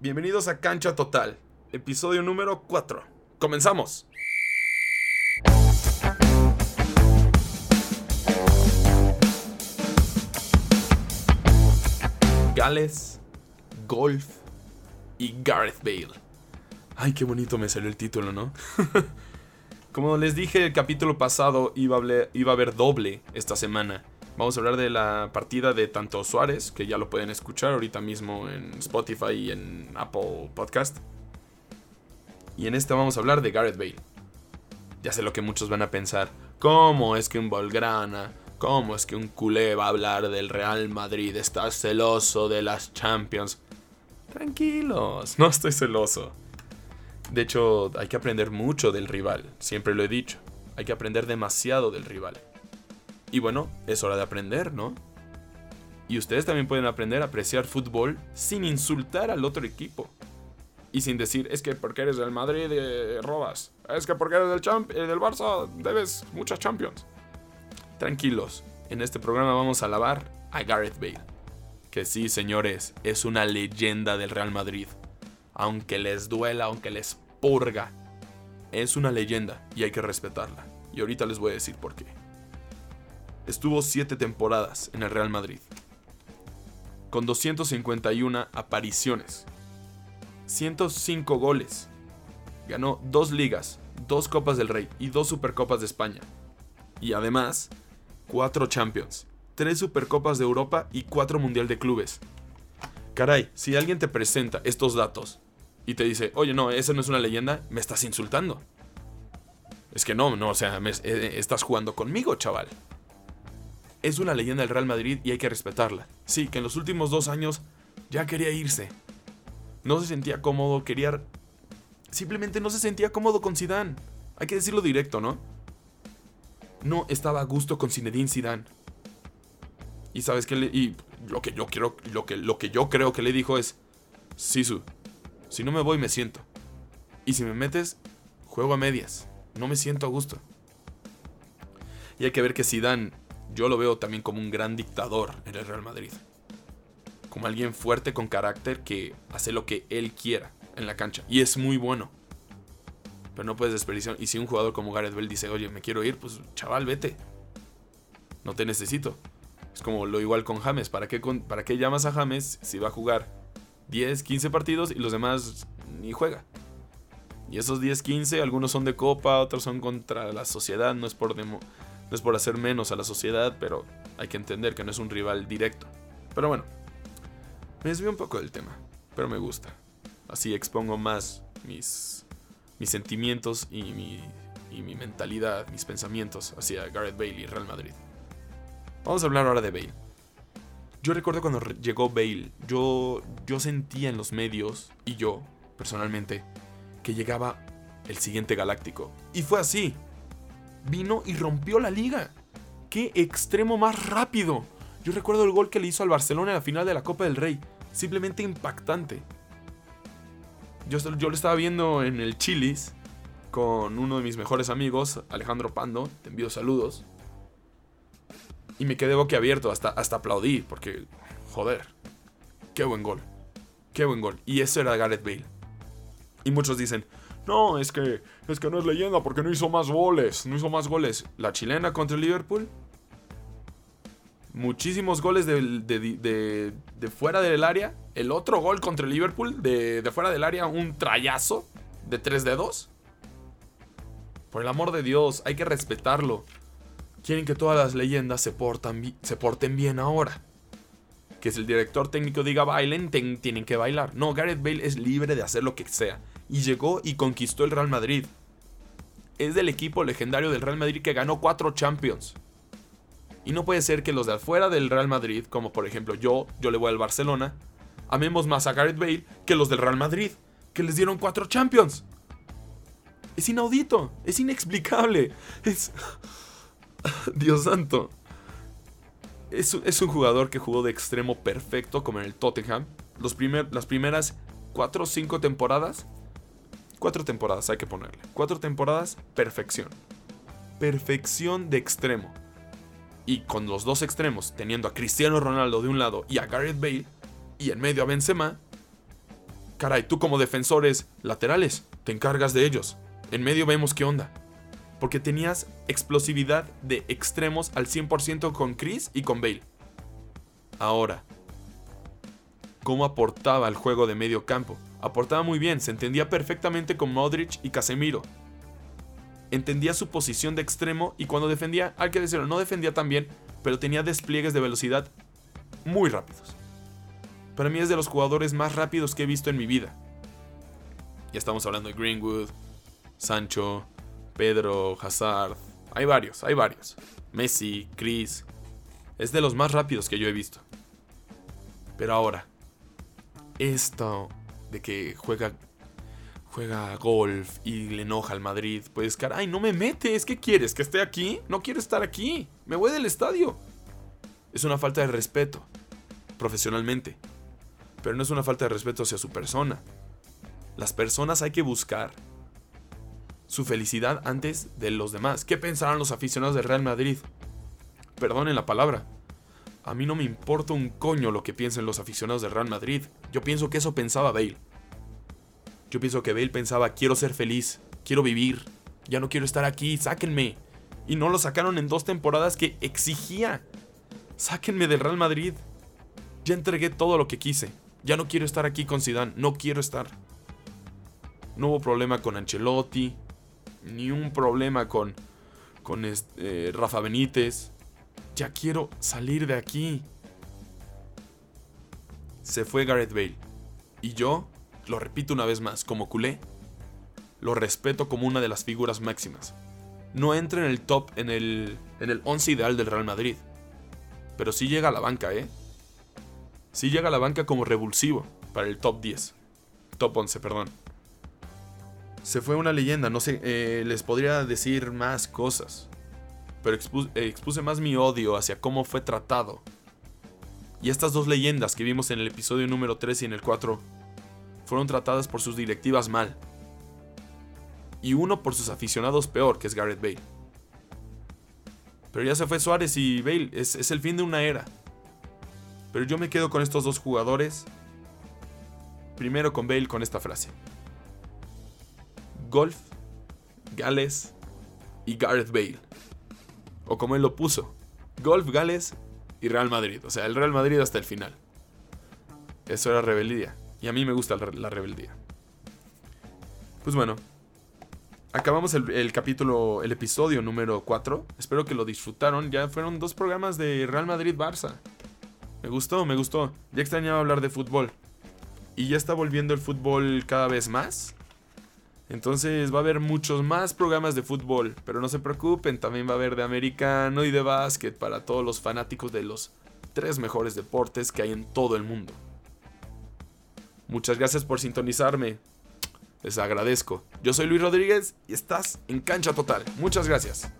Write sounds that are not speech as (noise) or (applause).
Bienvenidos a Cancha Total, episodio número 4. ¡Comenzamos! Gales, golf y Gareth Bale. Ay, qué bonito me salió el título, ¿no? (laughs) Como les dije el capítulo pasado, iba a, haber, iba a haber doble esta semana. Vamos a hablar de la partida de tanto Suárez, que ya lo pueden escuchar ahorita mismo en Spotify y en Apple Podcast. Y en este vamos a hablar de Gareth Bale. Ya sé lo que muchos van a pensar. ¿Cómo es que un Volgrana, cómo es que un culé va a hablar del Real Madrid? Está celoso de las Champions. Tranquilos, no estoy celoso. De hecho, hay que aprender mucho del rival, siempre lo he dicho. Hay que aprender demasiado del rival. Y bueno, es hora de aprender, ¿no? Y ustedes también pueden aprender a apreciar fútbol sin insultar al otro equipo. Y sin decir, es que porque eres del Madrid eh, robas. Es que porque eres del, champ eh, del Barça debes muchas Champions. Tranquilos, en este programa vamos a alabar a Gareth Bale. Que sí, señores, es una leyenda del Real Madrid aunque les duela, aunque les purga. Es una leyenda y hay que respetarla. Y ahorita les voy a decir por qué. Estuvo 7 temporadas en el Real Madrid, con 251 apariciones, 105 goles, ganó 2 ligas, 2 Copas del Rey y 2 Supercopas de España. Y además, 4 Champions, 3 Supercopas de Europa y 4 Mundial de Clubes. Caray, si alguien te presenta estos datos y te dice, oye, no, esa no es una leyenda, me estás insultando. Es que no, no, o sea, eh, estás jugando conmigo, chaval. Es una leyenda del Real Madrid y hay que respetarla. Sí, que en los últimos dos años ya quería irse. No se sentía cómodo, quería... Simplemente no se sentía cómodo con Zidane. Hay que decirlo directo, ¿no? No estaba a gusto con Zinedine Zidane. Y sabes qué le... Y lo que yo quiero... Lo que, lo que yo creo que le dijo es... Sisu, si no me voy, me siento. Y si me metes, juego a medias. No me siento a gusto. Y hay que ver que Zidane, yo lo veo también como un gran dictador en el Real Madrid. Como alguien fuerte con carácter que hace lo que él quiera en la cancha. Y es muy bueno. Pero no puedes desperdiciar. Y si un jugador como Gareth Bale dice, oye, me quiero ir, pues chaval, vete. No te necesito. Es como lo igual con James. ¿Para qué, ¿Para qué llamas a James si va a jugar 10, 15 partidos y los demás ni juega. Y esos 10, 15, algunos son de copa, otros son contra la sociedad, no es por, no es por hacer menos a la sociedad, pero hay que entender que no es un rival directo. Pero bueno, me desvío un poco del tema, pero me gusta. Así expongo más mis, mis sentimientos y mi, y mi mentalidad, mis pensamientos hacia Gareth Bale y Real Madrid. Vamos a hablar ahora de Bale. Yo recuerdo cuando llegó Bale, yo, yo sentía en los medios, y yo, personalmente, que llegaba el siguiente galáctico. Y fue así. Vino y rompió la liga. ¡Qué extremo más rápido! Yo recuerdo el gol que le hizo al Barcelona en la final de la Copa del Rey. Simplemente impactante. Yo, yo lo estaba viendo en el Chilis con uno de mis mejores amigos, Alejandro Pando. Te envío saludos. Y me quedé boquiabierto, hasta, hasta aplaudí, porque, joder, qué buen gol. Qué buen gol. Y ese era Gareth Bale. Y muchos dicen, no, es que, es que no es leyenda porque no hizo más goles. No hizo más goles. La chilena contra el Liverpool. Muchísimos goles de, de, fuera del área. El otro gol contra el Liverpool de, fuera del área, un trayazo de tres dedos. Por el amor de Dios, hay que respetarlo. Quieren que todas las leyendas se, portan, se porten bien ahora. Que si el director técnico diga bailen, tienen que bailar. No, Gareth Bale es libre de hacer lo que sea. Y llegó y conquistó el Real Madrid. Es del equipo legendario del Real Madrid que ganó cuatro Champions. Y no puede ser que los de afuera del Real Madrid, como por ejemplo yo, yo le voy al Barcelona, amemos más a Gareth Bale que los del Real Madrid, que les dieron cuatro Champions. Es inaudito, es inexplicable, es... (laughs) Dios santo. Es, un jugador que jugó de extremo perfecto, como en el Tottenham. Los las primeras 4 o 5 temporadas. 4 temporadas hay que ponerle. 4 temporadas, perfección. Perfección de extremo. Y con los dos extremos, teniendo a Cristiano Ronaldo de un lado y a Gareth Bale, y en medio a Benzema, Caray, tú como defensores laterales, te encargas de ellos. En medio vemos qué onda. Porque tenías explosividad de extremos al 100% con Chris y con Bale. Ahora, ¿cómo aportaba al juego de medio campo? Aportaba muy bien, se entendía perfectamente con Modric y Casemiro. Entendía su posición de extremo y cuando defendía, hay que decirlo, no defendía tan bien, pero tenía despliegues de velocidad muy rápidos. Para mí es de los jugadores más rápidos que he visto en mi vida. Ya estamos hablando de Greenwood, Sancho, Pedro, Hazard. Hay varios, hay varios. Messi, Chris. Es de los más rápidos que yo he visto. Pero ahora, esto de que juega juega golf y le enoja al Madrid, pues caray, no me metes, ¿qué quieres? ¿Que esté aquí? No quiero estar aquí, me voy del estadio. Es una falta de respeto, profesionalmente, pero no es una falta de respeto hacia su persona. Las personas hay que buscar su felicidad antes de los demás. ¿Qué pensarán los aficionados del Real Madrid? Perdonen la palabra. A mí no me importa un coño lo que piensen los aficionados del Real Madrid. Yo pienso que eso pensaba Bale. Yo pienso que Bale pensaba, quiero ser feliz, quiero vivir, ya no quiero estar aquí, sáquenme. Y no lo sacaron en dos temporadas que exigía. Sáquenme del Real Madrid. Ya entregué todo lo que quise. Ya no quiero estar aquí con Zidane, no quiero estar. No hubo problema con Ancelotti, ni un problema con con este, Rafa Benítez. Ya quiero salir de aquí. Se fue Gareth Bale. Y yo lo repito una vez más, como culé, lo respeto como una de las figuras máximas. No entra en el top, en el, en el 11 ideal del Real Madrid. Pero sí llega a la banca, ¿eh? Sí llega a la banca como revulsivo para el top 10. Top 11, perdón. Se fue una leyenda, no sé, eh, les podría decir más cosas. Pero expuse más mi odio hacia cómo fue tratado. Y estas dos leyendas que vimos en el episodio número 3 y en el 4 fueron tratadas por sus directivas mal. Y uno por sus aficionados peor, que es Gareth Bale. Pero ya se fue Suárez y Bale, es, es el fin de una era. Pero yo me quedo con estos dos jugadores. Primero con Bale con esta frase. Golf, Gales y Gareth Bale. O como él lo puso. Golf, Gales y Real Madrid. O sea, el Real Madrid hasta el final. Eso era rebeldía. Y a mí me gusta la rebeldía. Pues bueno, acabamos el, capítulo, el episodio número 4. Espero que lo disfrutaron. Ya fueron dos programas de Real Madrid-Barça. Me gustó, me gustó. Ya extrañaba hablar de fútbol. Y ya está volviendo el fútbol cada vez más. Entonces va a haber muchos más programas de fútbol. Pero no se preocupen, también va a haber de americano y de básquet para todos los fanáticos de los tres mejores deportes que hay en todo el mundo. Muchas gracias por sintonizarme. Les agradezco. Yo soy Luis Rodríguez y estás en Cancha Total. Muchas gracias.